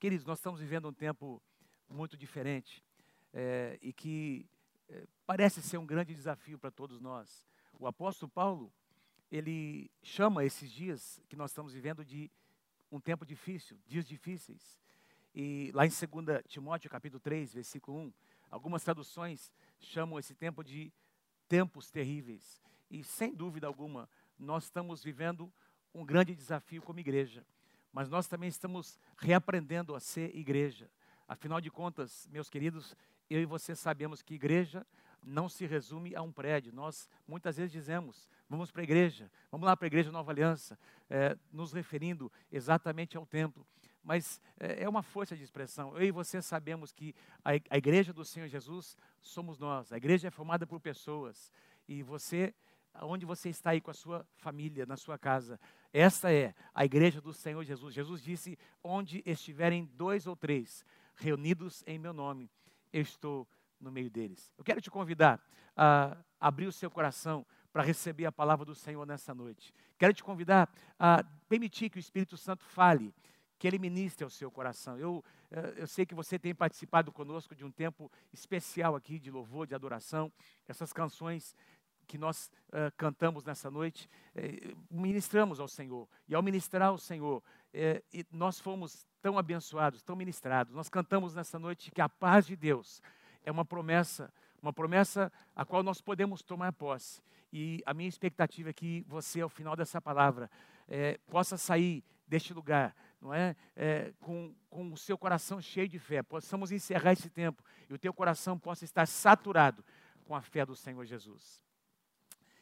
Queridos, nós estamos vivendo um tempo muito diferente é, e que é, parece ser um grande desafio para todos nós. O apóstolo Paulo, ele chama esses dias que nós estamos vivendo de um tempo difícil, dias difíceis. E lá em 2 Timóteo, capítulo 3, versículo 1, algumas traduções chamam esse tempo de tempos terríveis. E sem dúvida alguma, nós estamos vivendo um grande desafio como igreja. Mas nós também estamos reaprendendo a ser igreja. Afinal de contas, meus queridos, eu e você sabemos que igreja não se resume a um prédio. Nós muitas vezes dizemos, vamos para a igreja, vamos lá para a igreja Nova Aliança, é, nos referindo exatamente ao templo. Mas é, é uma força de expressão. Eu e você sabemos que a, a igreja do Senhor Jesus somos nós. A igreja é formada por pessoas. E você onde você está aí com a sua família, na sua casa. Esta é a igreja do Senhor Jesus. Jesus disse: onde estiverem dois ou três reunidos em meu nome, eu estou no meio deles. Eu quero te convidar a abrir o seu coração para receber a palavra do Senhor nessa noite. Quero te convidar a permitir que o Espírito Santo fale, que ele ministre ao seu coração. Eu, eh, eu sei que você tem participado conosco de um tempo especial aqui de louvor, de adoração. Essas canções que nós uh, cantamos nessa noite, eh, ministramos ao Senhor. E ao ministrar ao Senhor, eh, nós fomos tão abençoados, tão ministrados. Nós cantamos nessa noite que a paz de Deus é uma promessa, uma promessa a qual nós podemos tomar posse. E a minha expectativa é que você, ao final dessa palavra, é, possa sair deste lugar, não é? é, com, com o seu coração cheio de fé. Possamos encerrar esse tempo e o teu coração possa estar saturado com a fé do Senhor Jesus.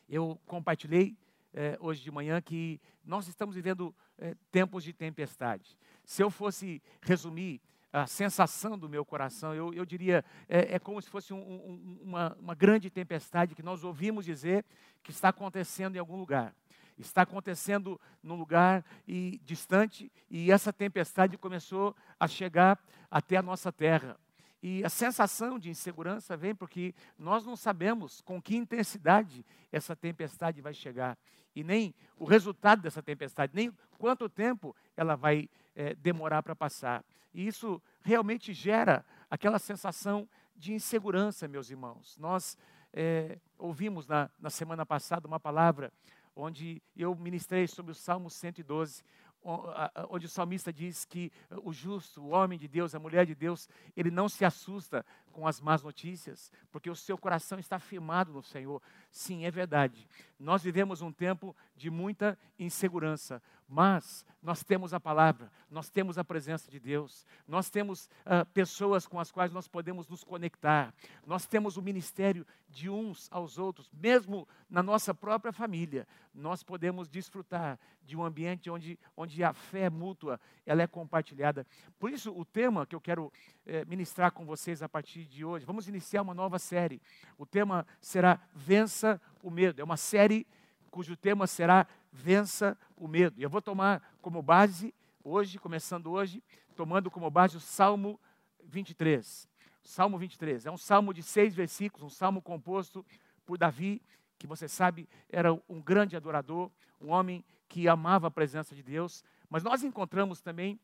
Eu compartilhei é, hoje de manhã que nós estamos vivendo é, tempos de tempestade. Se eu fosse resumir a sensação do meu coração, eu, eu diria, é, é, como se fosse um, um, uma, uma grande tempestade que nós ouvimos dizer que está acontecendo em algum lugar está acontecendo num lugar e, distante e essa tempestade começou a chegar até a nossa terra. E a sensação de insegurança vem porque nós não sabemos com que intensidade essa tempestade vai chegar e nem o resultado dessa tempestade, nem quanto tempo ela vai é, demorar para passar. E isso realmente gera aquela sensação de insegurança, meus irmãos. Nós é, ouvimos na, na semana passada uma palavra onde eu ministrei sobre o Salmo 112, onde o salmista diz que o justo, o homem de Deus, a mulher de Deus, ele não se assusta com as más notícias, porque o seu coração está firmado no Senhor. Sim, é verdade. Nós vivemos um tempo de muita insegurança, mas nós temos a palavra, nós temos a presença de Deus, nós temos uh, pessoas com as quais nós podemos nos conectar, nós temos o ministério de uns aos outros, mesmo na nossa própria família, nós podemos desfrutar de um ambiente onde, onde a fé mútua ela é compartilhada. Por isso, o tema que eu quero eh, ministrar com vocês a partir de hoje, vamos iniciar uma nova série. O tema será Vença o Medo. É uma série cujo tema será Vença o Medo. E eu vou tomar como base, hoje, começando hoje, tomando como base o Salmo 23. Salmo 23 é um salmo de seis versículos, um salmo composto por Davi, que você sabe era um grande adorador, um homem que amava a presença de Deus. Mas nós encontramos também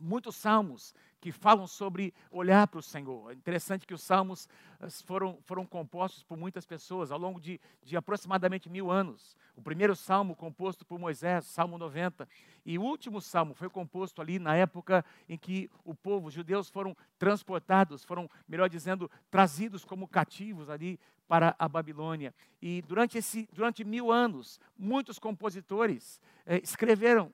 muitos salmos que falam sobre olhar para o Senhor. É interessante que os salmos eh, foram, foram compostos por muitas pessoas ao longo de, de aproximadamente mil anos. O primeiro salmo composto por Moisés, Salmo 90, e o último salmo foi composto ali na época em que o povo, os judeus, foram transportados, foram, melhor dizendo, trazidos como cativos ali para a Babilônia. E durante, esse, durante mil anos, muitos compositores eh, escreveram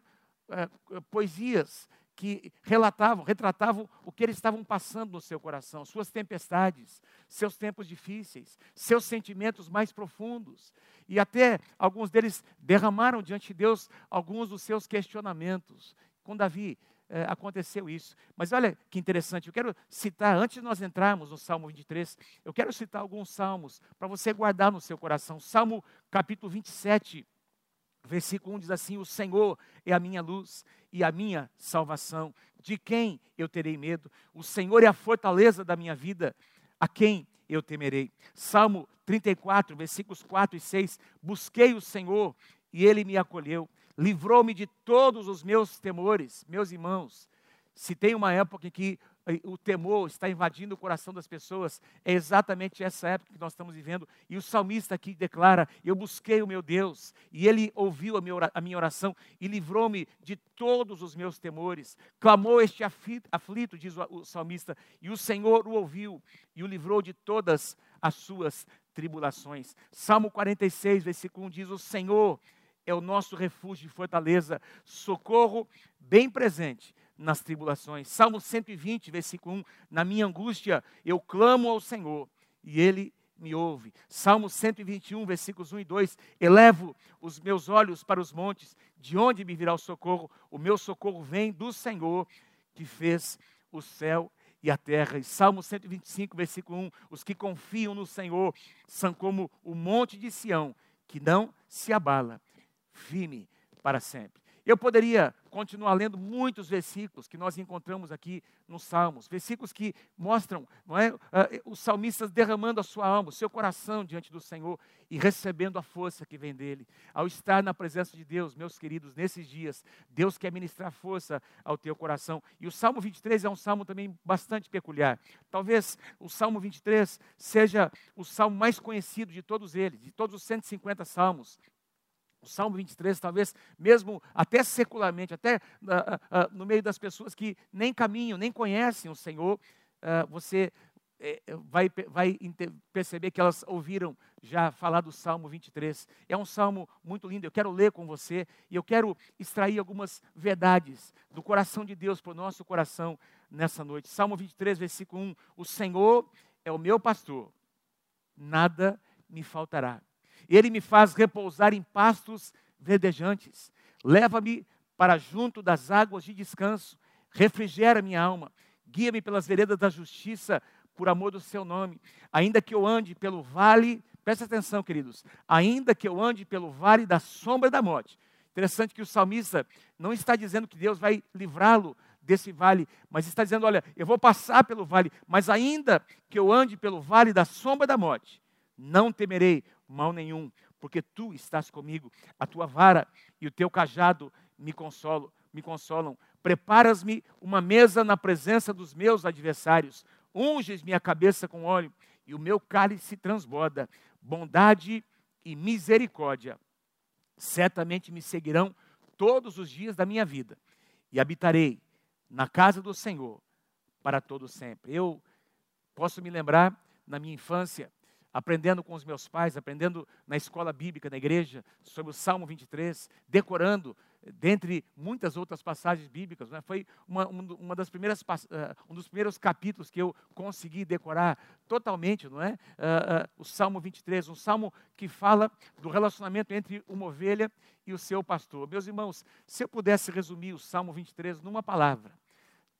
eh, poesias que relatavam, retratavam o que eles estavam passando no seu coração, suas tempestades, seus tempos difíceis, seus sentimentos mais profundos. E até alguns deles derramaram diante de Deus alguns dos seus questionamentos. Com Davi é, aconteceu isso. Mas olha que interessante, eu quero citar, antes de nós entrarmos no Salmo 23, eu quero citar alguns salmos para você guardar no seu coração. Salmo capítulo 27, Versículo 1 diz assim: O Senhor é a minha luz e a minha salvação. De quem eu terei medo? O Senhor é a fortaleza da minha vida. A quem eu temerei? Salmo 34, versículos 4 e 6. Busquei o Senhor e ele me acolheu, livrou-me de todos os meus temores. Meus irmãos, se tem uma época em que o temor está invadindo o coração das pessoas, é exatamente essa época que nós estamos vivendo. E o salmista aqui declara: Eu busquei o meu Deus, e ele ouviu a minha oração e livrou-me de todos os meus temores. Clamou este aflito, diz o salmista, e o Senhor o ouviu e o livrou de todas as suas tribulações. Salmo 46, versículo 1 diz: O Senhor é o nosso refúgio e fortaleza, socorro bem presente nas tribulações. Salmo 120, versículo 1: Na minha angústia eu clamo ao Senhor e ele me ouve. Salmo 121, versículos 1 e 2: Elevo os meus olhos para os montes, de onde me virá o socorro? O meu socorro vem do Senhor que fez o céu e a terra. E Salmo 125, versículo 1: Os que confiam no Senhor são como o monte de Sião, que não se abala, firme para sempre. Eu poderia continuar lendo muitos versículos que nós encontramos aqui nos Salmos, versículos que mostram não é, uh, os salmistas derramando a sua alma, o seu coração diante do Senhor e recebendo a força que vem dele. Ao estar na presença de Deus, meus queridos, nesses dias, Deus quer ministrar força ao teu coração. E o Salmo 23 é um salmo também bastante peculiar. Talvez o Salmo 23 seja o salmo mais conhecido de todos eles, de todos os 150 salmos. O Salmo 23, talvez mesmo até secularmente, até uh, uh, no meio das pessoas que nem caminham, nem conhecem o Senhor, uh, você eh, vai, vai perceber que elas ouviram já falar do Salmo 23. É um salmo muito lindo, eu quero ler com você e eu quero extrair algumas verdades do coração de Deus para o nosso coração nessa noite. Salmo 23, versículo 1: O Senhor é o meu pastor, nada me faltará. Ele me faz repousar em pastos verdejantes. Leva-me para junto das águas de descanso. Refrigera minha alma. Guia-me pelas veredas da justiça, por amor do seu nome. Ainda que eu ande pelo vale, presta atenção, queridos. Ainda que eu ande pelo vale da sombra da morte. Interessante que o salmista não está dizendo que Deus vai livrá-lo desse vale, mas está dizendo: olha, eu vou passar pelo vale, mas ainda que eu ande pelo vale da sombra da morte, não temerei, mal nenhum, porque tu estás comigo, a tua vara e o teu cajado me consolam, me consolam. Preparas-me uma mesa na presença dos meus adversários, unges minha cabeça com óleo e o meu cálice transborda. Bondade e misericórdia certamente me seguirão todos os dias da minha vida e habitarei na casa do Senhor para todo sempre. Eu posso me lembrar na minha infância aprendendo com os meus pais, aprendendo na escola bíblica, na igreja, sobre o Salmo 23, decorando, dentre muitas outras passagens bíblicas. Né? Foi uma, uma das primeiras, uh, um dos primeiros capítulos que eu consegui decorar totalmente, não é? Uh, uh, o Salmo 23, um salmo que fala do relacionamento entre uma ovelha e o seu pastor. Meus irmãos, se eu pudesse resumir o Salmo 23 numa palavra,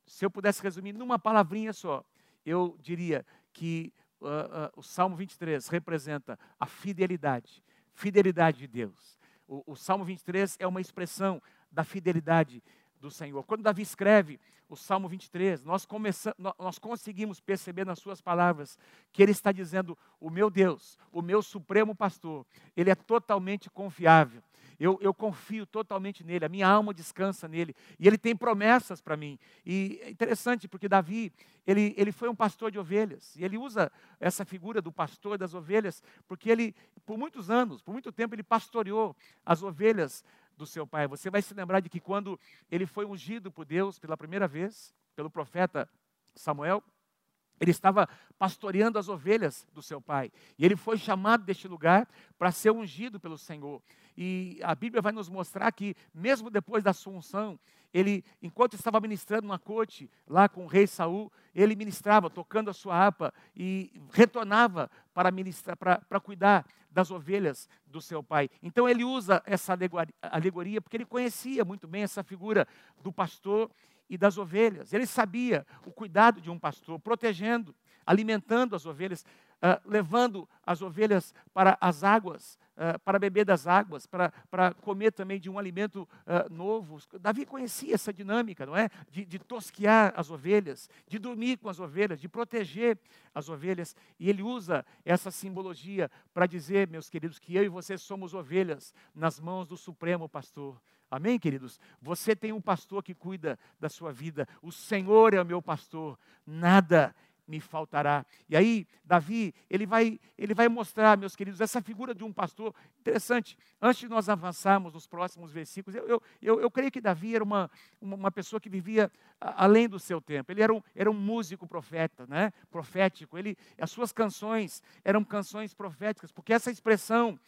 se eu pudesse resumir numa palavrinha só, eu diria que uh, o Salmo 23 representa a fidelidade, fidelidade de Deus. O, o Salmo 23 é uma expressão da fidelidade do Senhor. Quando Davi escreve o Salmo 23, nós, começamos, nós conseguimos perceber nas suas palavras que ele está dizendo: o meu Deus, o meu supremo pastor, ele é totalmente confiável. Eu, eu confio totalmente nele, a minha alma descansa nele, e ele tem promessas para mim. E é interessante porque Davi, ele, ele foi um pastor de ovelhas, e ele usa essa figura do pastor das ovelhas, porque ele, por muitos anos, por muito tempo, ele pastoreou as ovelhas do seu pai. Você vai se lembrar de que quando ele foi ungido por Deus pela primeira vez, pelo profeta Samuel, ele estava pastoreando as ovelhas do seu pai. E ele foi chamado deste lugar para ser ungido pelo Senhor. E a Bíblia vai nos mostrar que, mesmo depois da sua unção, ele, enquanto estava ministrando uma corte lá com o rei Saul, ele ministrava, tocando a sua harpa e retornava para, ministrar, para, para cuidar das ovelhas do seu pai. Então ele usa essa alegoria porque ele conhecia muito bem essa figura do pastor e das ovelhas. Ele sabia o cuidado de um pastor, protegendo, alimentando as ovelhas, uh, levando as ovelhas para as águas, uh, para beber das águas, para, para comer também de um alimento uh, novo. Davi conhecia essa dinâmica, não é? De, de tosquear as ovelhas, de dormir com as ovelhas, de proteger as ovelhas. E ele usa essa simbologia para dizer, meus queridos, que eu e você somos ovelhas nas mãos do Supremo Pastor Amém, queridos? Você tem um pastor que cuida da sua vida. O Senhor é o meu pastor. Nada me faltará. E aí, Davi, ele vai, ele vai mostrar, meus queridos, essa figura de um pastor interessante. Antes de nós avançarmos nos próximos versículos, eu, eu, eu, eu creio que Davi era uma, uma pessoa que vivia além do seu tempo. Ele era um, era um músico profeta, né? profético. Ele, as suas canções eram canções proféticas, porque essa expressão,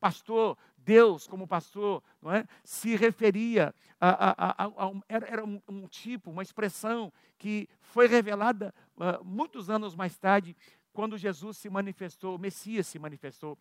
pastor, Deus como pastor, não é? se referia a, a, a, a um, era, um, um, tipo, uma expressão que foi revelada uh, muitos anos mais tarde, quando Jesus se manifestou, o Messias se manifestou.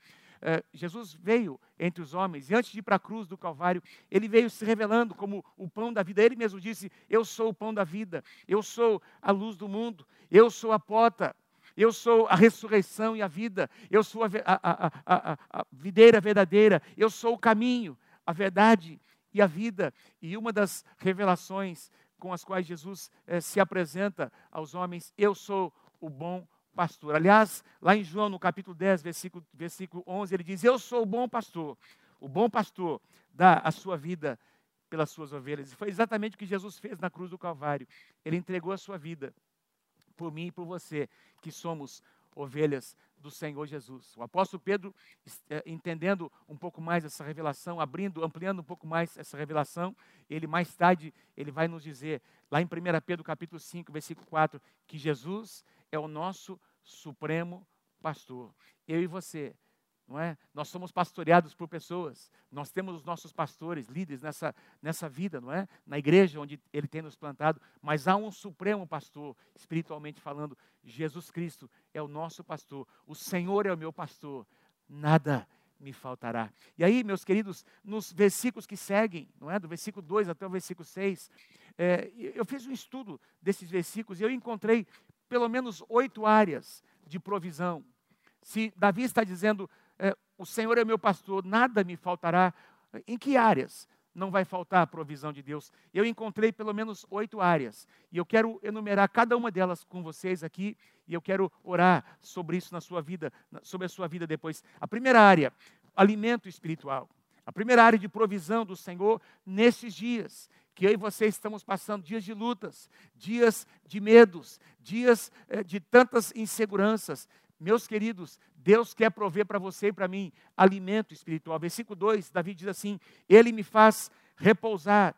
Uh, Jesus veio entre os homens, e antes de ir para a cruz do Calvário, ele veio se revelando como o pão da vida. Ele mesmo disse: Eu sou o pão da vida, eu sou a luz do mundo, eu sou a porta eu sou a ressurreição e a vida, eu sou a, a, a, a, videira verdadeira, eu sou o caminho, a verdade e a vida. E uma das revelações com as quais Jesus eh, se apresenta aos homens, eu sou o bom pastor. Aliás, lá em João, no capítulo 10, versículo, versículo 11, ele diz: Eu sou o bom pastor. O bom pastor dá a sua vida pelas suas ovelhas. E foi exatamente o que Jesus fez na cruz do Calvário. Ele entregou a sua vida por mim e por você, que somos ovelhas do Senhor Jesus. O apóstolo Pedro, é, entendendo um pouco mais essa revelação, abrindo, ampliando um pouco mais essa revelação, ele mais tarde, ele vai nos dizer, lá em 1 Pedro capítulo 5, versículo 4, que Jesus é o nosso supremo pastor. Eu e você não é? Nós somos pastoreados por pessoas, nós temos os nossos pastores, líderes nessa, nessa vida, não é? Na igreja onde Ele tem nos plantado, mas há um supremo pastor, espiritualmente falando, Jesus Cristo é o nosso pastor, o Senhor é o meu pastor, nada me faltará. E aí, meus queridos, nos versículos que seguem, não é? Do versículo 2 até o versículo 6, é, eu fiz um estudo desses versículos e eu encontrei pelo menos oito áreas de provisão. Se Davi está dizendo, o Senhor é meu pastor, nada me faltará. Em que áreas não vai faltar a provisão de Deus? Eu encontrei pelo menos oito áreas e eu quero enumerar cada uma delas com vocês aqui e eu quero orar sobre isso na sua vida, sobre a sua vida depois. A primeira área, alimento espiritual. A primeira área de provisão do Senhor nesses dias que eu e você estamos passando dias de lutas, dias de medos, dias eh, de tantas inseguranças, meus queridos, Deus quer prover para você e para mim alimento espiritual. Versículo 2, Davi diz assim: Ele me faz repousar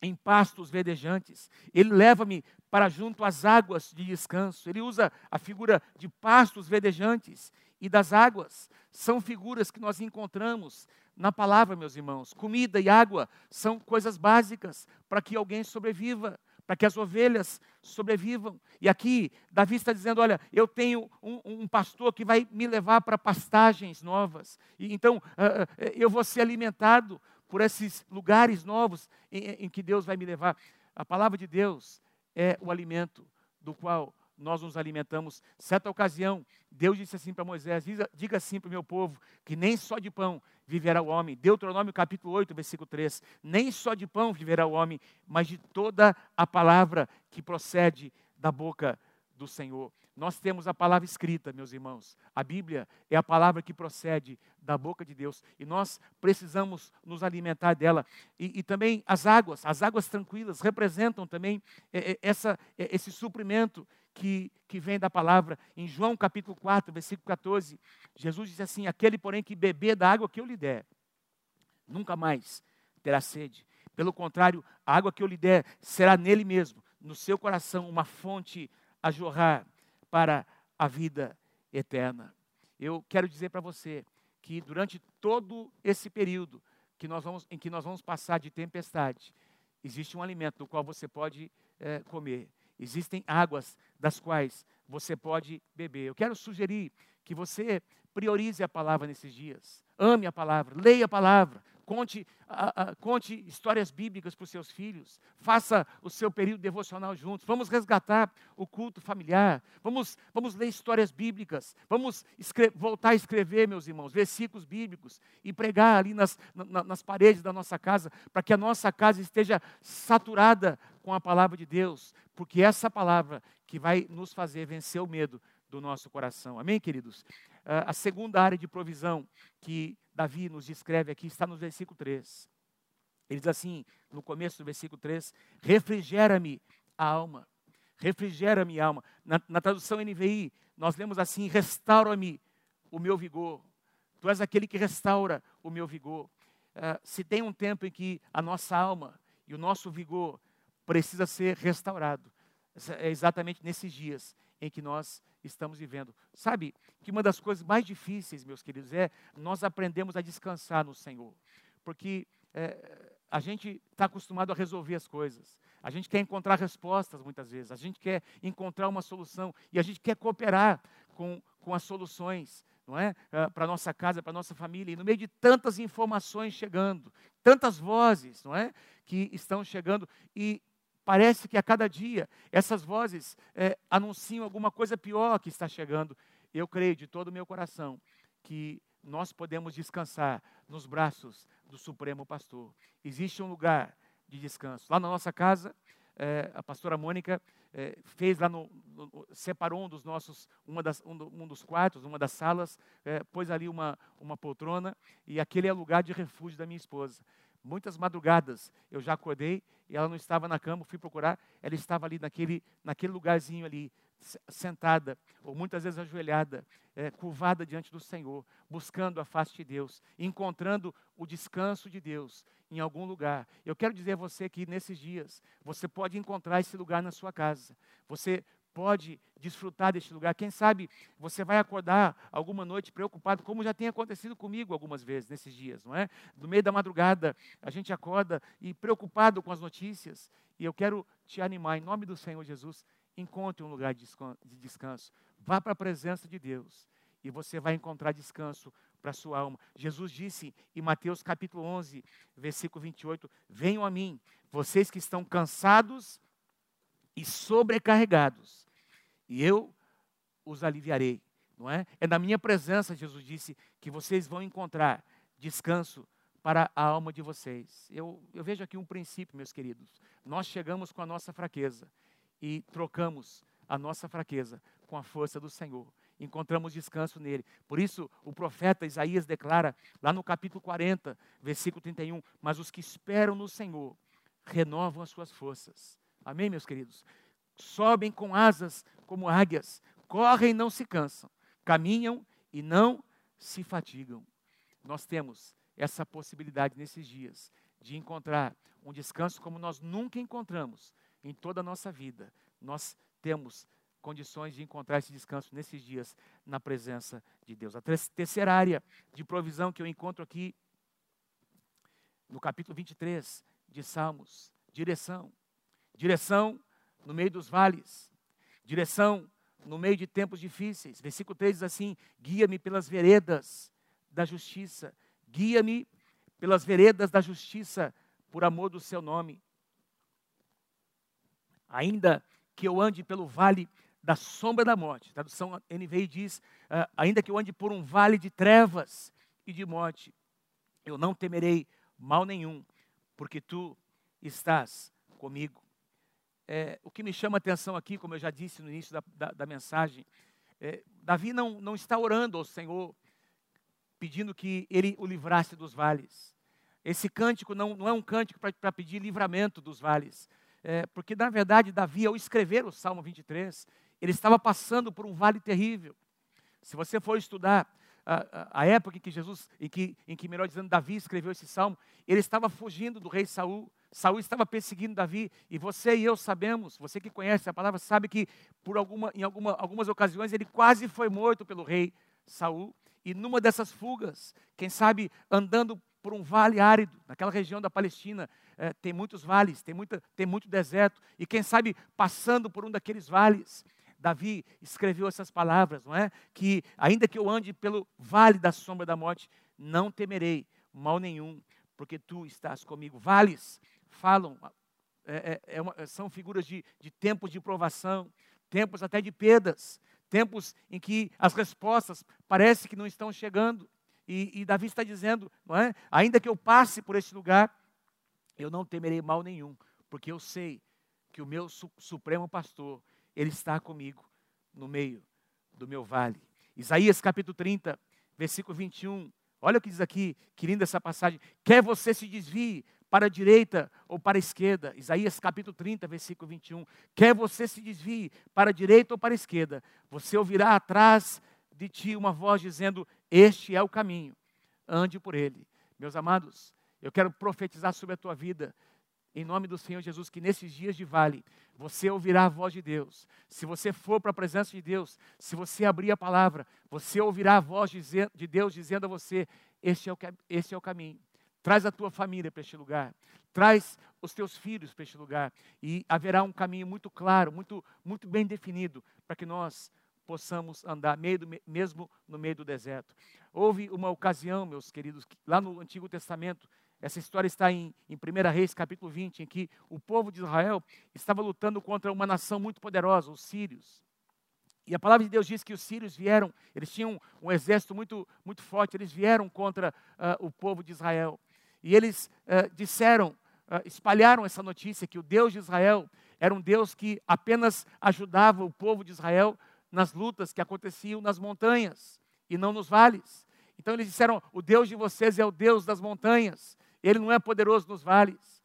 em pastos verdejantes, Ele leva-me para junto às águas de descanso. Ele usa a figura de pastos verdejantes e das águas. São figuras que nós encontramos na palavra, meus irmãos. Comida e água são coisas básicas para que alguém sobreviva para que as ovelhas sobrevivam. E aqui, Davi está dizendo: Olha, eu tenho um, um pastor que vai me levar para pastagens novas. E, então, uh, eu vou ser alimentado por esses lugares novos em, em que Deus vai me levar. A palavra de Deus é o alimento do qual nós nos alimentamos. Certa ocasião, Deus disse assim para Moisés: Diga assim para o meu povo, que nem só de pão viverá o homem. Deuteronômio capítulo 8, versículo 3. Nem só de pão viverá o homem, mas de toda a palavra que procede da boca do Senhor. Nós temos a palavra escrita, meus irmãos. A Bíblia é a palavra que procede da boca de Deus e nós precisamos nos alimentar dela. E, e também as águas, as águas tranquilas, representam também é, é, essa, é, esse suprimento que, que vem da palavra. Em João capítulo 4, versículo 14, Jesus diz assim: Aquele, porém, que beber da água que eu lhe der, nunca mais terá sede. Pelo contrário, a água que eu lhe der será nele mesmo, no seu coração, uma fonte a jorrar para a vida eterna. Eu quero dizer para você que durante todo esse período que nós vamos, em que nós vamos passar de tempestade, existe um alimento do qual você pode é, comer. Existem águas das quais você pode beber. Eu quero sugerir que você priorize a palavra nesses dias. Ame a palavra, leia a palavra, conte, conte histórias bíblicas para os seus filhos, faça o seu período devocional juntos. Vamos resgatar o culto familiar, vamos, vamos ler histórias bíblicas, vamos voltar a escrever, meus irmãos, versículos bíblicos e pregar ali nas, na, nas paredes da nossa casa, para que a nossa casa esteja saturada com a palavra de Deus, porque é essa palavra que vai nos fazer vencer o medo do nosso coração. Amém, queridos? Uh, a segunda área de provisão que Davi nos descreve aqui está no versículo 3. Ele diz assim, no começo do versículo 3, refrigera-me a alma, refrigera-me a alma. Na, na tradução NVI, nós lemos assim, restaura-me o meu vigor. Tu és aquele que restaura o meu vigor. Uh, se tem um tempo em que a nossa alma e o nosso vigor precisa ser restaurado, é exatamente nesses dias em que nós estamos vivendo. Sabe que uma das coisas mais difíceis, meus queridos, é nós aprendemos a descansar no Senhor. Porque é, a gente está acostumado a resolver as coisas. A gente quer encontrar respostas muitas vezes. A gente quer encontrar uma solução. E a gente quer cooperar com, com as soluções, não é? Uh, para nossa casa, para nossa família. E no meio de tantas informações chegando, tantas vozes, não é? Que estão chegando. E Parece que a cada dia essas vozes é, anunciam alguma coisa pior que está chegando. Eu creio de todo o meu coração que nós podemos descansar nos braços do Supremo Pastor. Existe um lugar de descanso. Lá na nossa casa, é, a pastora Mônica é, fez lá no, no, separou um dos nossos, uma das, um, um dos quartos, uma das salas, é, pôs ali uma, uma poltrona e aquele é o lugar de refúgio da minha esposa. Muitas madrugadas eu já acordei e ela não estava na cama, fui procurar, ela estava ali naquele, naquele lugarzinho ali, sentada, ou muitas vezes ajoelhada, é, curvada diante do Senhor, buscando a face de Deus, encontrando o descanso de Deus em algum lugar. Eu quero dizer a você que nesses dias você pode encontrar esse lugar na sua casa. Você pode desfrutar deste lugar. Quem sabe você vai acordar alguma noite preocupado, como já tem acontecido comigo algumas vezes nesses dias, não é? No meio da madrugada, a gente acorda e preocupado com as notícias. E eu quero te animar, em nome do Senhor Jesus, encontre um lugar de descanso. Vá para a presença de Deus e você vai encontrar descanso para a sua alma. Jesus disse em Mateus capítulo 11, versículo 28, Venham a mim, vocês que estão cansados e sobrecarregados, e eu os aliviarei. Não é? é na minha presença, Jesus disse, que vocês vão encontrar descanso para a alma de vocês. Eu, eu vejo aqui um princípio, meus queridos. Nós chegamos com a nossa fraqueza e trocamos a nossa fraqueza com a força do Senhor. Encontramos descanso nele. Por isso, o profeta Isaías declara, lá no capítulo 40, versículo 31, Mas os que esperam no Senhor renovam as suas forças. Amém, meus queridos? Sobem com asas como águias, correm e não se cansam, caminham e não se fatigam. Nós temos essa possibilidade nesses dias de encontrar um descanso como nós nunca encontramos em toda a nossa vida. Nós temos condições de encontrar esse descanso nesses dias na presença de Deus. A terceira área de provisão que eu encontro aqui no capítulo 23 de Salmos, direção direção no meio dos vales, direção no meio de tempos difíceis. Versículo 3 diz assim: guia-me pelas veredas da justiça, guia-me pelas veredas da justiça, por amor do seu nome. Ainda que eu ande pelo vale da sombra da morte, tradução NVI diz: uh, ainda que eu ande por um vale de trevas e de morte, eu não temerei mal nenhum, porque tu estás comigo. É, o que me chama a atenção aqui, como eu já disse no início da, da, da mensagem, é, Davi não, não está orando ao Senhor, pedindo que ele o livrasse dos vales. Esse cântico não, não é um cântico para pedir livramento dos vales, é, porque na verdade Davi, ao escrever o Salmo 23, ele estava passando por um vale terrível. Se você for estudar a, a, a época em que Jesus, em que, em que melhor dizendo, Davi escreveu esse salmo, ele estava fugindo do rei Saul. Saul estava perseguindo Davi, e você e eu sabemos, você que conhece a palavra, sabe que por alguma, em alguma, algumas ocasiões ele quase foi morto pelo rei Saul. E numa dessas fugas, quem sabe andando por um vale árido, naquela região da Palestina, é, tem muitos vales, tem, muita, tem muito deserto, e quem sabe passando por um daqueles vales, Davi escreveu essas palavras, não é? Que ainda que eu ande pelo vale da sombra da morte, não temerei mal nenhum, porque tu estás comigo. Vales falam, é, é, é uma, são figuras de, de tempos de provação, tempos até de perdas, tempos em que as respostas parece que não estão chegando. E, e Davi está dizendo, é? Ainda que eu passe por esse lugar, eu não temerei mal nenhum, porque eu sei que o meu su supremo pastor, ele está comigo no meio do meu vale. Isaías capítulo 30, versículo 21. Olha o que diz aqui, que linda essa passagem. Quer você se desvie para a direita ou para a esquerda. Isaías capítulo 30, versículo 21. Quer você se desvie para a direita ou para a esquerda, você ouvirá atrás de ti uma voz dizendo: Este é o caminho, ande por ele. Meus amados, eu quero profetizar sobre a tua vida, em nome do Senhor Jesus, que nesses dias de vale, você ouvirá a voz de Deus. Se você for para a presença de Deus, se você abrir a palavra, você ouvirá a voz de Deus dizendo a você: Este é o, este é o caminho. Traz a tua família para este lugar. Traz os teus filhos para este lugar. E haverá um caminho muito claro, muito, muito bem definido, para que nós possamos andar mesmo no meio do deserto. Houve uma ocasião, meus queridos, lá no Antigo Testamento, essa história está em, em 1 Reis, capítulo 20, em que o povo de Israel estava lutando contra uma nação muito poderosa, os sírios. E a palavra de Deus diz que os sírios vieram, eles tinham um exército muito, muito forte, eles vieram contra uh, o povo de Israel. E eles uh, disseram, uh, espalharam essa notícia que o Deus de Israel era um Deus que apenas ajudava o povo de Israel nas lutas que aconteciam nas montanhas e não nos vales. Então eles disseram: o Deus de vocês é o Deus das montanhas. Ele não é poderoso nos vales.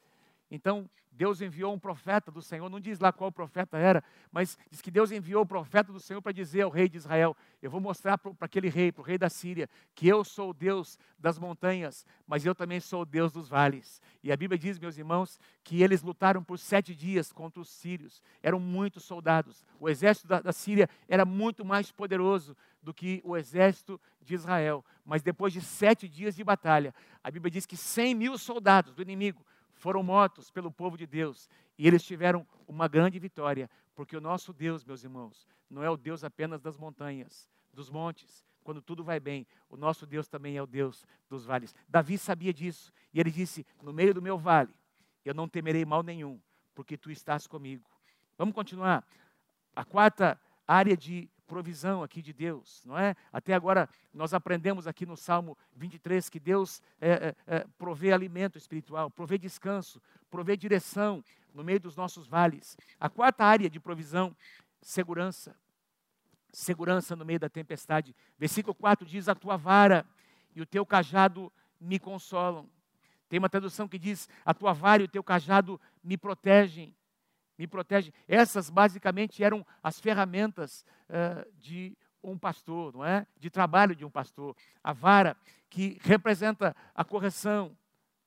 Então, Deus enviou um profeta do Senhor, não diz lá qual profeta era, mas diz que Deus enviou o profeta do Senhor para dizer ao rei de Israel: Eu vou mostrar para aquele rei, para o rei da Síria, que eu sou o Deus das montanhas, mas eu também sou o Deus dos vales. E a Bíblia diz, meus irmãos, que eles lutaram por sete dias contra os sírios, eram muitos soldados. O exército da, da Síria era muito mais poderoso do que o exército de Israel. Mas depois de sete dias de batalha, a Bíblia diz que cem mil soldados do inimigo foram mortos pelo povo de Deus e eles tiveram uma grande vitória, porque o nosso Deus, meus irmãos, não é o Deus apenas das montanhas, dos montes. Quando tudo vai bem, o nosso Deus também é o Deus dos vales. Davi sabia disso e ele disse: No meio do meu vale, eu não temerei mal nenhum, porque tu estás comigo. Vamos continuar. A quarta área de provisão aqui de Deus, não é? Até agora nós aprendemos aqui no Salmo 23 que Deus é, é, é, provê alimento espiritual, provê descanso, provê direção no meio dos nossos vales. A quarta área de provisão, segurança. Segurança no meio da tempestade. Versículo 4 diz: A tua vara e o teu cajado me consolam. Tem uma tradução que diz: A tua vara e o teu cajado me protegem me protege. Essas basicamente eram as ferramentas uh, de um pastor, não é? De trabalho de um pastor. A vara que representa a correção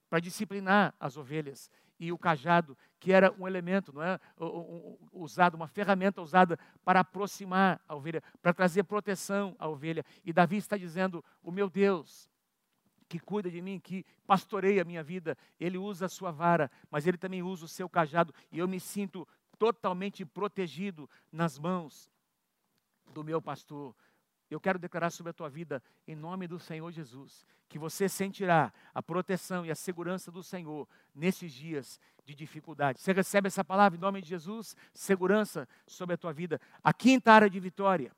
para disciplinar as ovelhas e o cajado que era um elemento, não é? Usado, uma ferramenta usada para aproximar a ovelha, para trazer proteção à ovelha. E Davi está dizendo: o meu Deus que cuida de mim, que pastoreia a minha vida, ele usa a sua vara, mas ele também usa o seu cajado, e eu me sinto totalmente protegido nas mãos do meu pastor. Eu quero declarar sobre a tua vida, em nome do Senhor Jesus, que você sentirá a proteção e a segurança do Senhor nesses dias de dificuldade. Você recebe essa palavra em nome de Jesus? Segurança sobre a tua vida. A quinta área de vitória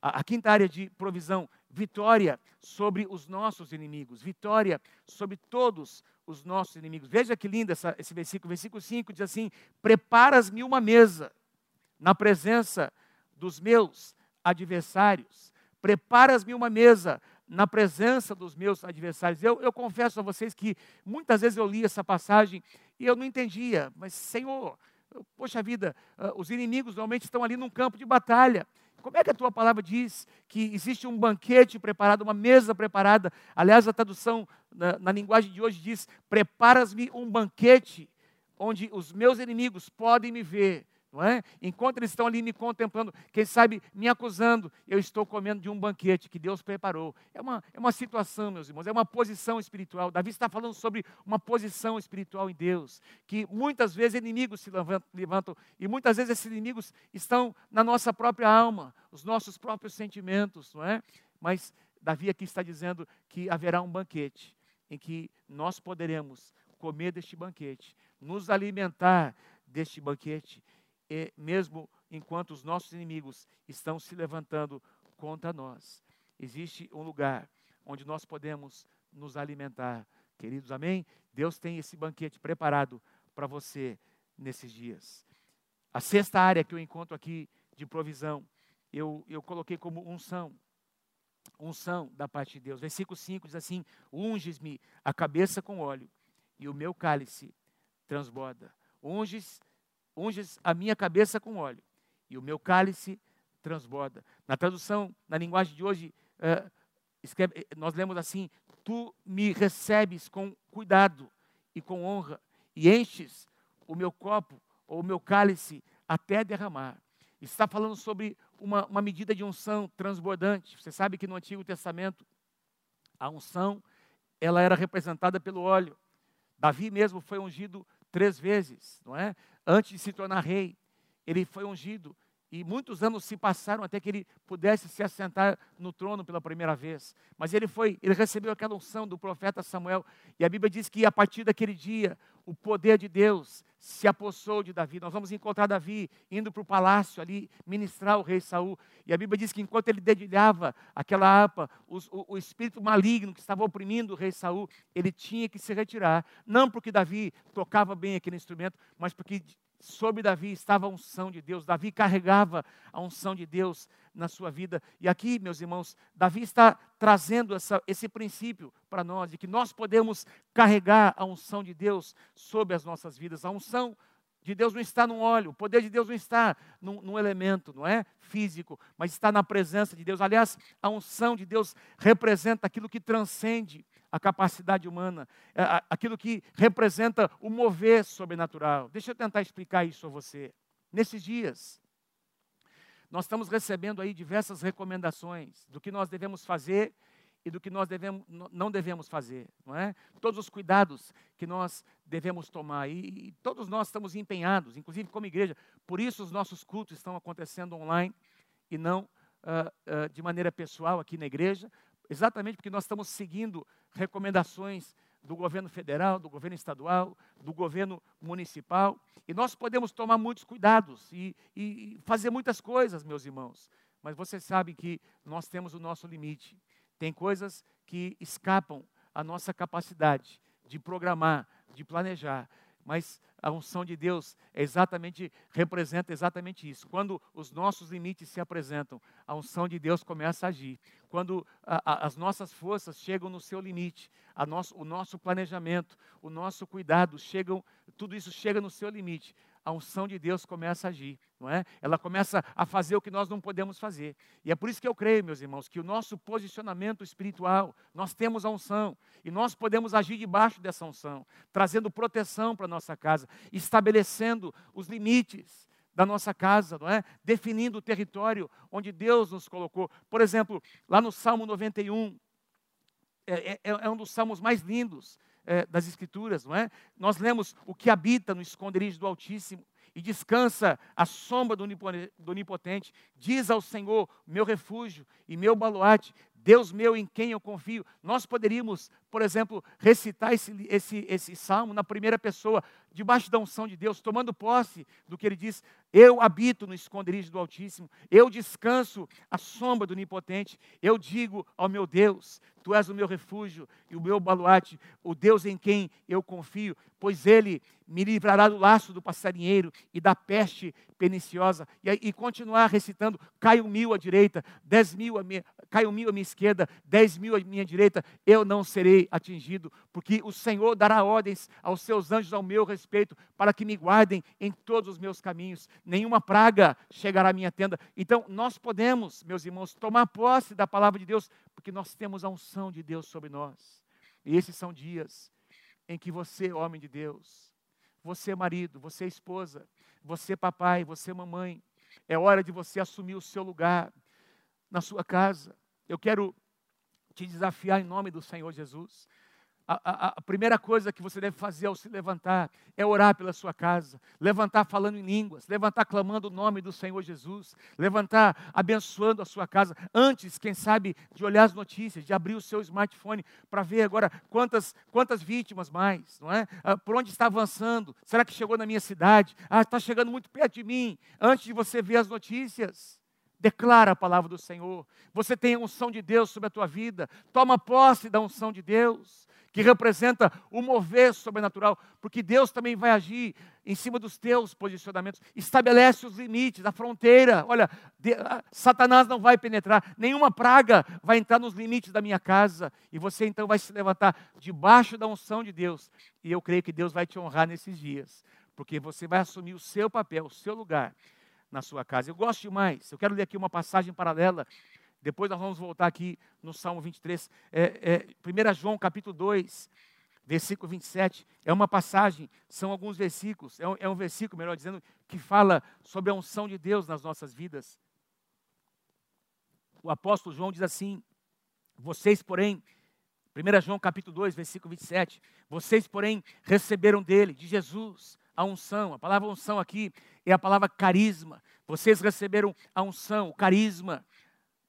a, quinta área de provisão, vitória sobre os nossos inimigos, vitória sobre todos os nossos inimigos. Veja que lindo essa, esse versículo. Versículo 5 diz assim: Preparas-me uma mesa na presença dos meus adversários. Preparas-me uma mesa na presença dos meus adversários. Eu, eu confesso a vocês que muitas vezes eu li essa passagem e eu não entendia, mas Senhor, poxa vida, uh, os inimigos normalmente estão ali num campo de batalha. Como é que a tua palavra diz que existe um banquete preparado, uma mesa preparada? Aliás, a tradução na, na linguagem de hoje diz: Preparas-me um banquete onde os meus inimigos podem me ver não é? Enquanto eles estão ali me contemplando, quem sabe me acusando, eu estou comendo de um banquete que Deus preparou. É uma, é uma situação, meus irmãos, é uma posição espiritual. Davi está falando sobre uma posição espiritual em Deus, que muitas vezes inimigos se levantam, e muitas vezes esses inimigos estão na nossa própria alma, os nossos próprios sentimentos, não é? Mas Davi aqui está dizendo que haverá um banquete em que nós poderemos comer deste banquete, nos alimentar deste banquete e mesmo enquanto os nossos inimigos estão se levantando contra nós. Existe um lugar onde nós podemos nos alimentar, queridos, amém? Deus tem esse banquete preparado para você nesses dias. A sexta área que eu encontro aqui de provisão, eu, eu coloquei como unção. Unção da parte de Deus. Versículo 5 diz assim: Unges-me a cabeça com óleo, e o meu cálice transborda. Unges, unges a minha cabeça com óleo e o meu cálice transborda. Na tradução, na linguagem de hoje, uh, escreve, nós lemos assim: Tu me recebes com cuidado e com honra e enches o meu copo ou o meu cálice até derramar. Está falando sobre uma, uma medida de unção transbordante. Você sabe que no Antigo Testamento a unção ela era representada pelo óleo. Davi mesmo foi ungido três vezes, não é? Antes de se tornar rei, ele foi ungido e muitos anos se passaram até que ele pudesse se assentar no trono pela primeira vez. Mas ele foi, ele recebeu aquela unção do profeta Samuel. E a Bíblia diz que a partir daquele dia, o poder de Deus se apossou de Davi. Nós vamos encontrar Davi indo para o palácio ali ministrar o rei Saul. E a Bíblia diz que enquanto ele dedilhava aquela harpa, o, o espírito maligno que estava oprimindo o rei Saul, ele tinha que se retirar. Não porque Davi tocava bem aquele instrumento, mas porque sobre Davi estava a unção de Deus. Davi carregava a unção de Deus na sua vida. E aqui, meus irmãos, Davi está trazendo essa, esse princípio para nós, de que nós podemos carregar a unção de Deus sobre as nossas vidas. A unção de Deus não está no óleo, o poder de Deus não está num, num, elemento, não é? Físico, mas está na presença de Deus. Aliás, a unção de Deus representa aquilo que transcende a capacidade humana, é, aquilo que representa o mover sobrenatural. Deixa eu tentar explicar isso a você. Nesses dias, nós estamos recebendo aí diversas recomendações do que nós devemos fazer e do que nós devemos, não devemos fazer, não é? Todos os cuidados que nós devemos tomar e, e todos nós estamos empenhados, inclusive como igreja. Por isso os nossos cultos estão acontecendo online e não uh, uh, de maneira pessoal aqui na igreja, exatamente porque nós estamos seguindo recomendações do governo federal, do governo estadual, do governo municipal, e nós podemos tomar muitos cuidados e, e fazer muitas coisas, meus irmãos, mas vocês sabem que nós temos o nosso limite. Tem coisas que escapam à nossa capacidade de programar, de planejar, mas a unção de Deus é exatamente representa exatamente isso. Quando os nossos limites se apresentam, a unção de Deus começa a agir. Quando a, a, as nossas forças chegam no seu limite, nosso, o nosso planejamento, o nosso cuidado chegam, tudo isso chega no seu limite a unção de Deus começa a agir, não é? Ela começa a fazer o que nós não podemos fazer. E é por isso que eu creio, meus irmãos, que o nosso posicionamento espiritual, nós temos a unção e nós podemos agir debaixo dessa unção, trazendo proteção para nossa casa, estabelecendo os limites da nossa casa, não é? Definindo o território onde Deus nos colocou. Por exemplo, lá no Salmo 91, é, é, é um dos salmos mais lindos é, das Escrituras, não é? Nós lemos o que habita no esconderijo do Altíssimo e descansa à sombra do Onipotente. Diz ao Senhor, meu refúgio e meu baluarte, Deus meu em quem eu confio. Nós poderíamos, por exemplo, recitar esse, esse, esse salmo na primeira pessoa, debaixo da unção de Deus, tomando posse do que ele diz: Eu habito no esconderijo do Altíssimo, eu descanso à sombra do Onipotente. Eu digo ao meu Deus: Tu és o meu refúgio e o meu baluarte, o Deus em quem eu confio, pois ele me livrará do laço do passarinheiro e da peste perniciosa. E, e continuar recitando: Caiu mil à direita, dez mil à minha, caiu mil à minha esquerda, dez mil à minha direita, eu não serei atingido, porque o Senhor dará ordens aos seus anjos ao meu respeito respeito, para que me guardem em todos os meus caminhos. Nenhuma praga chegará à minha tenda. Então, nós podemos, meus irmãos, tomar posse da palavra de Deus, porque nós temos a unção de Deus sobre nós. E esses são dias em que você, homem de Deus, você, marido, você, esposa, você, papai, você, mamãe, é hora de você assumir o seu lugar na sua casa. Eu quero te desafiar em nome do Senhor Jesus a, a, primeira coisa que você deve fazer ao se levantar é orar pela sua casa, levantar falando em línguas, levantar clamando o nome do Senhor Jesus, levantar abençoando a sua casa, antes, quem sabe, de olhar as notícias, de abrir o seu smartphone para ver agora quantas, quantas vítimas mais, não é? Ah, por onde está avançando? Será que chegou na minha cidade? Ah, está chegando muito perto de mim. Antes de você ver as notícias, Declara a palavra do Senhor. Você tem a unção de Deus sobre a tua vida. Toma posse da unção de Deus, que representa o mover sobrenatural, porque Deus também vai agir em cima dos teus posicionamentos. Estabelece os limites, a fronteira. Olha, de, a, Satanás não vai penetrar, nenhuma praga vai entrar nos limites da minha casa, e você então vai se levantar debaixo da unção de Deus. E eu creio que Deus vai te honrar nesses dias, porque você vai assumir o seu papel, o seu lugar na sua casa. Eu gosto demais. Eu quero ler aqui uma passagem paralela. Depois nós vamos voltar aqui no Salmo 23. É, é, 1 João capítulo 2, versículo 27. É uma passagem, são alguns versículos. É um, é um versículo, melhor dizendo, que fala sobre a unção de Deus nas nossas vidas. O apóstolo João diz assim: Vocês, porém, 1 João capítulo 2, versículo 27. Vocês, porém, receberam dele, de Jesus, a unção. A palavra unção aqui é a palavra carisma. Vocês receberam a unção, o carisma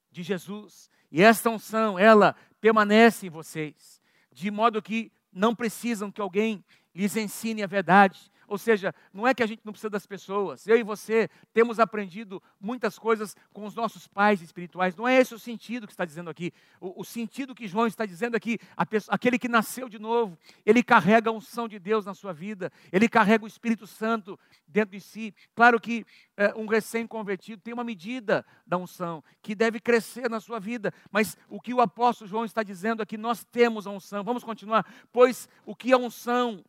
de Jesus. E esta unção, ela permanece em vocês, de modo que não precisam que alguém lhes ensine a verdade, ou seja, não é que a gente não precisa das pessoas. Eu e você temos aprendido muitas coisas com os nossos pais espirituais. Não é esse o sentido que está dizendo aqui. O, o sentido que João está dizendo aqui, pessoa, aquele que nasceu de novo, ele carrega a unção de Deus na sua vida. Ele carrega o Espírito Santo dentro de si. Claro que é, um recém-convertido tem uma medida da unção que deve crescer na sua vida. Mas o que o apóstolo João está dizendo é que nós temos a unção. Vamos continuar. Pois o que a unção...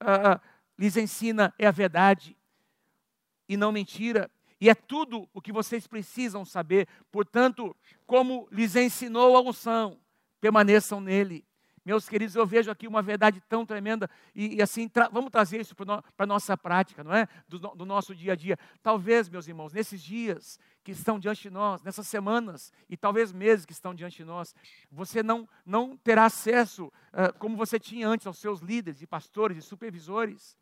Uh, lhes ensina é a verdade e não mentira. E é tudo o que vocês precisam saber. Portanto, como lhes ensinou a unção, permaneçam nele. Meus queridos, eu vejo aqui uma verdade tão tremenda e, e assim, tra vamos trazer isso para a nossa prática, não é? Do, do, nosso dia a dia. Talvez, meus irmãos, nesses dias que estão diante de nós, nessas semanas e talvez meses que estão diante de nós, você não, não terá acesso, uh, como você tinha antes, aos seus líderes e pastores e supervisores.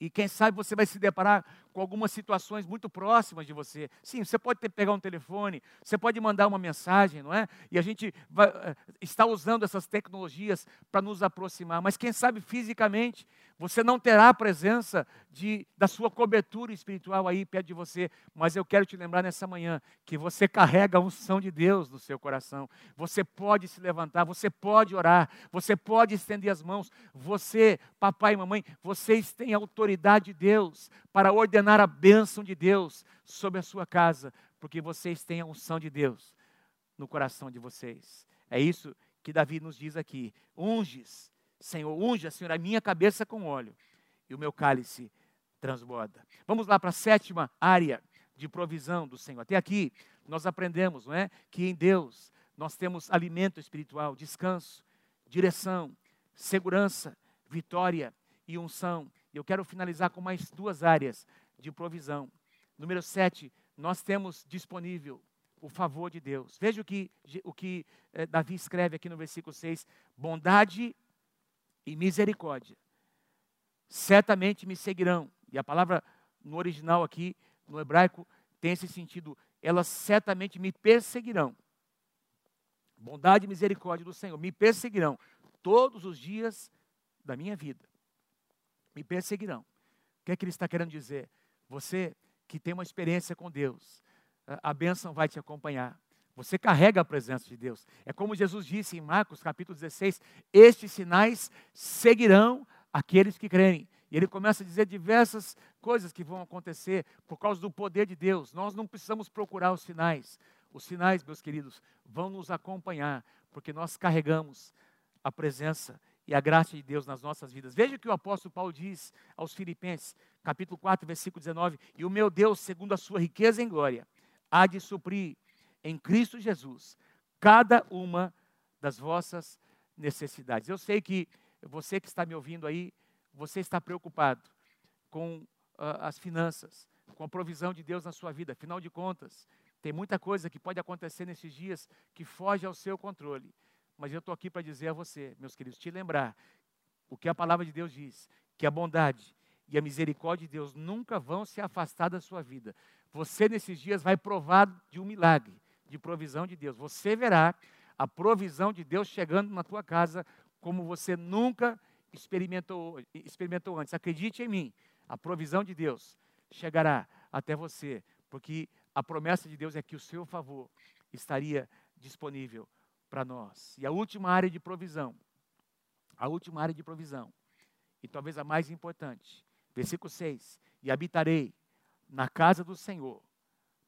E quem sabe você vai se deparar com algumas situações muito próximas de você. Sim, você pode ter, pegar um telefone, você pode mandar uma mensagem, não é? E a gente vai, eh, está usando essas tecnologias para nos aproximar. Mas quem sabe fisicamente você não terá a presença de, da sua cobertura espiritual aí perto de você. Mas eu quero te lembrar nessa manhã que você carrega a unção de Deus no seu coração. Você pode se levantar, você pode orar, você pode estender as mãos. Você, papai e mamãe, vocês têm autoridade de Deus para ordenar a bênção de Deus sobre a sua casa, porque vocês têm a unção de Deus no coração de vocês. É isso que Davi nos diz aqui. Unges Senhor, unja, Senhor, a minha cabeça com óleo e o meu cálice transborda. Vamos lá para a sétima área de provisão do Senhor. Até aqui nós aprendemos, não é, que em Deus nós temos alimento espiritual, descanso, direção, segurança, vitória e unção. Eu quero finalizar com mais duas áreas de provisão. Número sete, nós temos disponível o favor de Deus. Veja o que, o que eh, Davi escreve aqui no versículo 6: bondade e misericórdia. Certamente me seguirão. E a palavra no original aqui, no hebraico, tem esse sentido. Elas certamente me perseguirão. Bondade e misericórdia do Senhor me perseguirão todos os dias da minha vida. Me perseguirão. O que é que ele está querendo dizer? Você que tem uma experiência com Deus, a bênção vai te acompanhar. Você carrega a presença de Deus. É como Jesus disse em Marcos capítulo 16: Estes sinais seguirão aqueles que crerem. E ele começa a dizer diversas coisas que vão acontecer por causa do poder de Deus. Nós não precisamos procurar os sinais. Os sinais, meus queridos, vão nos acompanhar, porque nós carregamos a presença e a graça de Deus nas nossas vidas. Veja o que o apóstolo Paulo diz aos Filipenses, capítulo 4, versículo 19: E o meu Deus, segundo a sua riqueza em glória, há de suprir em Cristo Jesus cada uma das vossas necessidades. Eu sei que você que está me ouvindo aí, você está preocupado com uh, as finanças, com a provisão de Deus na sua vida. Afinal de contas, tem muita coisa que pode acontecer nesses dias que foge ao seu controle. Mas eu estou aqui para dizer a você, meus queridos, te lembrar o que a palavra de Deus diz, que a bondade e a misericórdia de Deus nunca vão se afastar da sua vida. Você nesses dias vai provar de um milagre de provisão de Deus. Você verá a provisão de Deus chegando na tua casa como você nunca experimentou, experimentou antes. Acredite em mim, a provisão de Deus chegará até você, porque a promessa de Deus é que o seu favor estaria disponível para nós. E a última área de provisão, a última área de provisão, e talvez a mais importante, versículo 6: E habitarei na casa do Senhor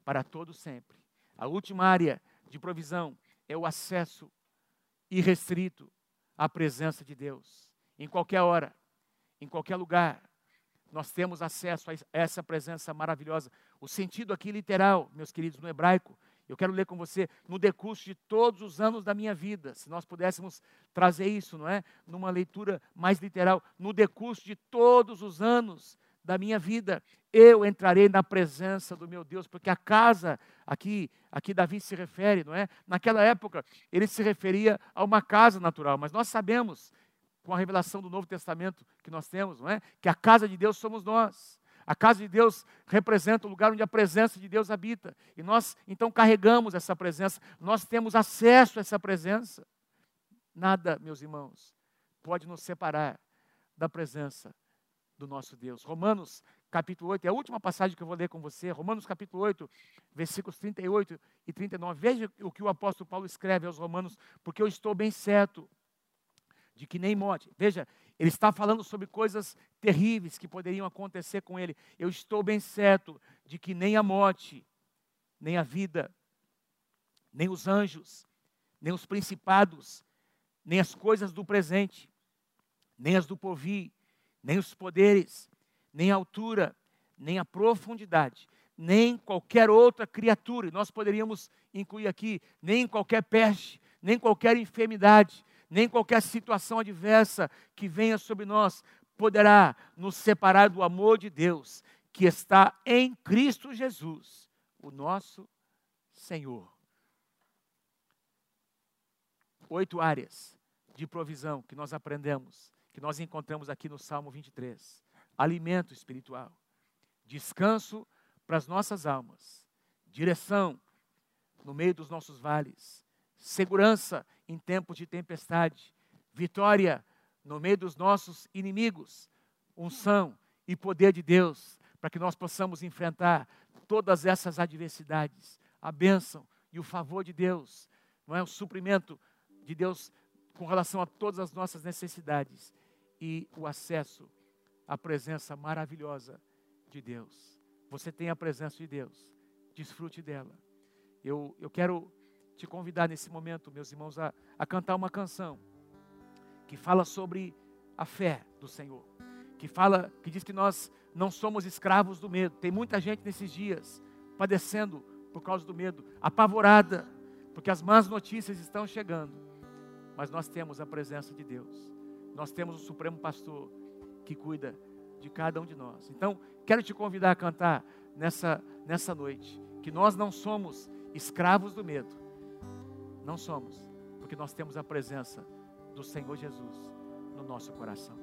para todo sempre. A última área de provisão é o acesso irrestrito à presença de Deus. Em qualquer hora, em qualquer lugar, nós temos acesso a essa presença maravilhosa. O sentido aqui literal, meus queridos, no hebraico, eu quero ler com você no decurso de todos os anos da minha vida, se nós pudéssemos trazer isso, não é? Numa leitura mais literal, no decurso de todos os anos da minha vida, eu entrarei na presença do meu Deus, porque a casa, aqui, aqui Davi se refere, não é? Naquela época, ele se referia a uma casa natural, mas nós sabemos, com a revelação do Novo Testamento que nós temos, não é? Que a casa de Deus somos nós. A casa de Deus representa o lugar onde a presença de Deus habita. E nós então carregamos essa presença, nós temos acesso a essa presença. Nada, meus irmãos, pode nos separar da presença do nosso Deus. Romanos capítulo 8, é a última passagem que eu vou ler com você, Romanos capítulo 8, versículos 38 e 39. Veja o que o apóstolo Paulo escreve aos Romanos, porque eu estou bem certo de que nem morte. Veja, ele está falando sobre coisas terríveis que poderiam acontecer com ele. Eu estou bem certo de que nem a morte, nem a vida, nem os anjos, nem os principados, nem as coisas do presente, nem as do porvir, nem os poderes, nem a altura, nem a profundidade, nem qualquer outra criatura, e nós poderíamos incluir aqui, nem qualquer peste, nem qualquer enfermidade, nem qualquer situação adversa que venha sobre nós poderá nos separar do amor de Deus que está em Cristo Jesus, o nosso Senhor. Oito áreas de provisão que nós aprendemos, que nós encontramos aqui no Salmo 23. Alimento espiritual, descanso para as nossas almas, direção no meio dos nossos vales, segurança em tempos de tempestade, vitória no meio dos nossos inimigos, unção e poder de Deus, para que nós possamos enfrentar todas essas adversidades, a bênção e o favor de Deus, não é? O suprimento de Deus com relação a todas as nossas necessidades e o acesso à presença maravilhosa de Deus. Você tem a presença de Deus, desfrute dela. Eu, eu quero te convidar nesse momento, meus irmãos, a, a cantar uma canção que fala sobre a fé do Senhor, que fala, que diz que nós não somos escravos do medo. Tem muita gente nesses dias padecendo por causa do medo, apavorada, porque as más notícias estão chegando. Mas nós temos a presença de Deus. Nós temos o Supremo Pastor que cuida de cada um de nós. Então, quero te convidar a cantar nessa nessa noite que nós não somos escravos do medo, não somos, porque nós temos a presença do Senhor Jesus no nosso coração.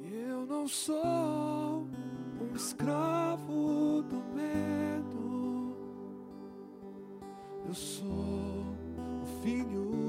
Eu não sou um escravo do medo, eu sou o filho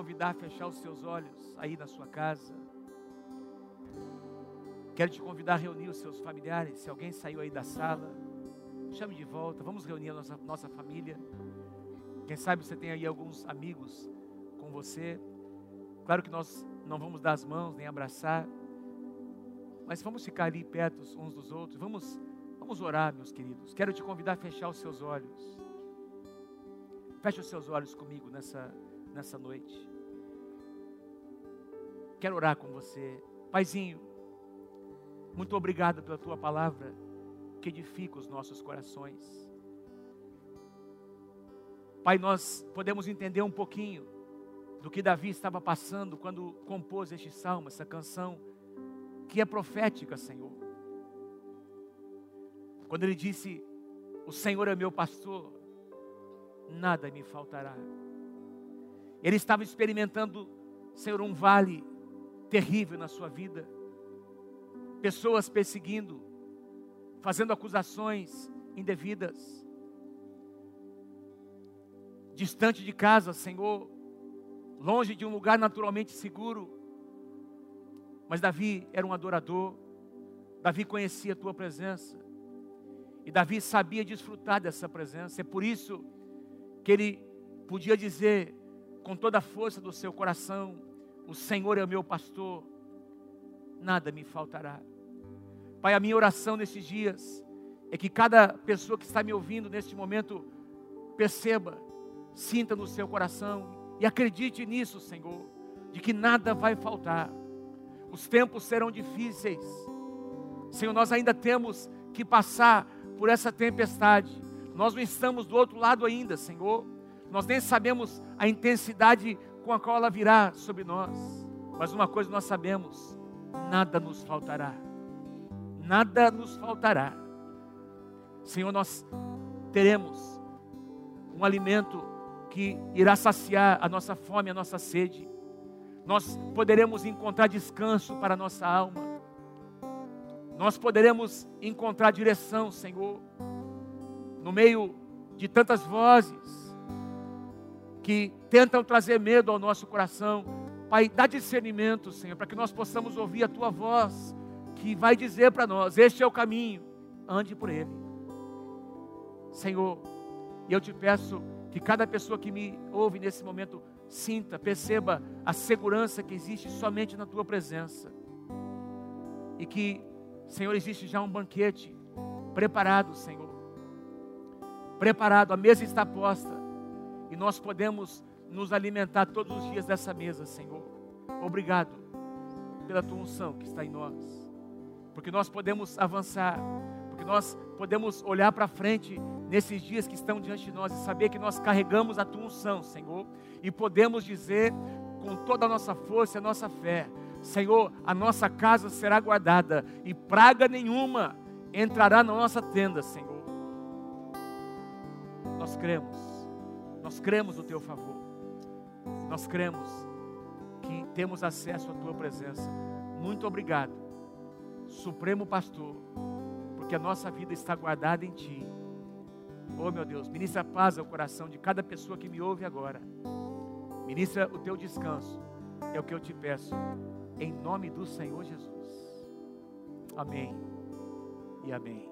convidar a fechar os seus olhos aí na sua casa. Quero te convidar a reunir os seus familiares. Se alguém saiu aí da sala, chame de volta. Vamos reunir a nossa, nossa família. Quem sabe você tem aí alguns amigos com você. Claro que nós não vamos dar as mãos nem abraçar, mas vamos ficar ali perto uns dos outros. Vamos, vamos orar, meus queridos. Quero te convidar a fechar os seus olhos. Feche os seus olhos comigo nessa, nessa noite. Quero orar com você. Paizinho, muito obrigado pela tua palavra que edifica os nossos corações. Pai, nós podemos entender um pouquinho do que Davi estava passando quando compôs este salmo, essa canção, que é profética, Senhor. Quando ele disse: O Senhor é meu pastor, nada me faltará. Ele estava experimentando, Senhor, um vale terrível na sua vida, pessoas perseguindo, fazendo acusações indevidas, distante de casa, Senhor, longe de um lugar naturalmente seguro. Mas Davi era um adorador, Davi conhecia a tua presença, e Davi sabia desfrutar dessa presença, é por isso que ele podia dizer com toda a força do seu coração: O Senhor é o meu pastor, nada me faltará. Pai, a minha oração nesses dias é que cada pessoa que está me ouvindo neste momento perceba, sinta no seu coração e acredite nisso, Senhor, de que nada vai faltar. Os tempos serão difíceis. Senhor, nós ainda temos que passar por essa tempestade. Nós não estamos do outro lado ainda, Senhor. Nós nem sabemos a intensidade com a qual ela virá sobre nós. Mas uma coisa nós sabemos: nada nos faltará. Nada nos faltará. Senhor, nós teremos um alimento que irá saciar a nossa fome, a nossa sede. Nós poderemos encontrar descanso para a nossa alma. Nós poderemos encontrar direção, Senhor, no meio de tantas vozes que tentam trazer medo ao nosso coração. Pai, dá discernimento, Senhor, para que nós possamos ouvir a tua voz, que vai dizer para nós: este é o caminho, ande por ele. Senhor, eu te peço que cada pessoa que me ouve nesse momento sinta, perceba a segurança que existe somente na tua presença. E que, Senhor, existe já um banquete preparado, Senhor. Preparado, a mesa está posta. E nós podemos nos alimentar todos os dias dessa mesa, Senhor. Obrigado pela tua unção que está em nós. Porque nós podemos avançar, porque nós podemos olhar para frente nesses dias que estão diante de nós e saber que nós carregamos a tua unção, Senhor, e podemos dizer com toda a nossa força e a nossa fé: Senhor, a nossa casa será guardada e praga nenhuma entrará na nossa tenda, Senhor. Nós cremos, nós cremos no teu favor, nós cremos que temos acesso à tua presença. Muito obrigado, Supremo Pastor, porque a nossa vida está guardada em Ti Oh, meu Deus, ministra paz ao coração de cada pessoa que me ouve agora. Ministra o teu descanso. É o que eu te peço. Em nome do Senhor Jesus. Amém e amém.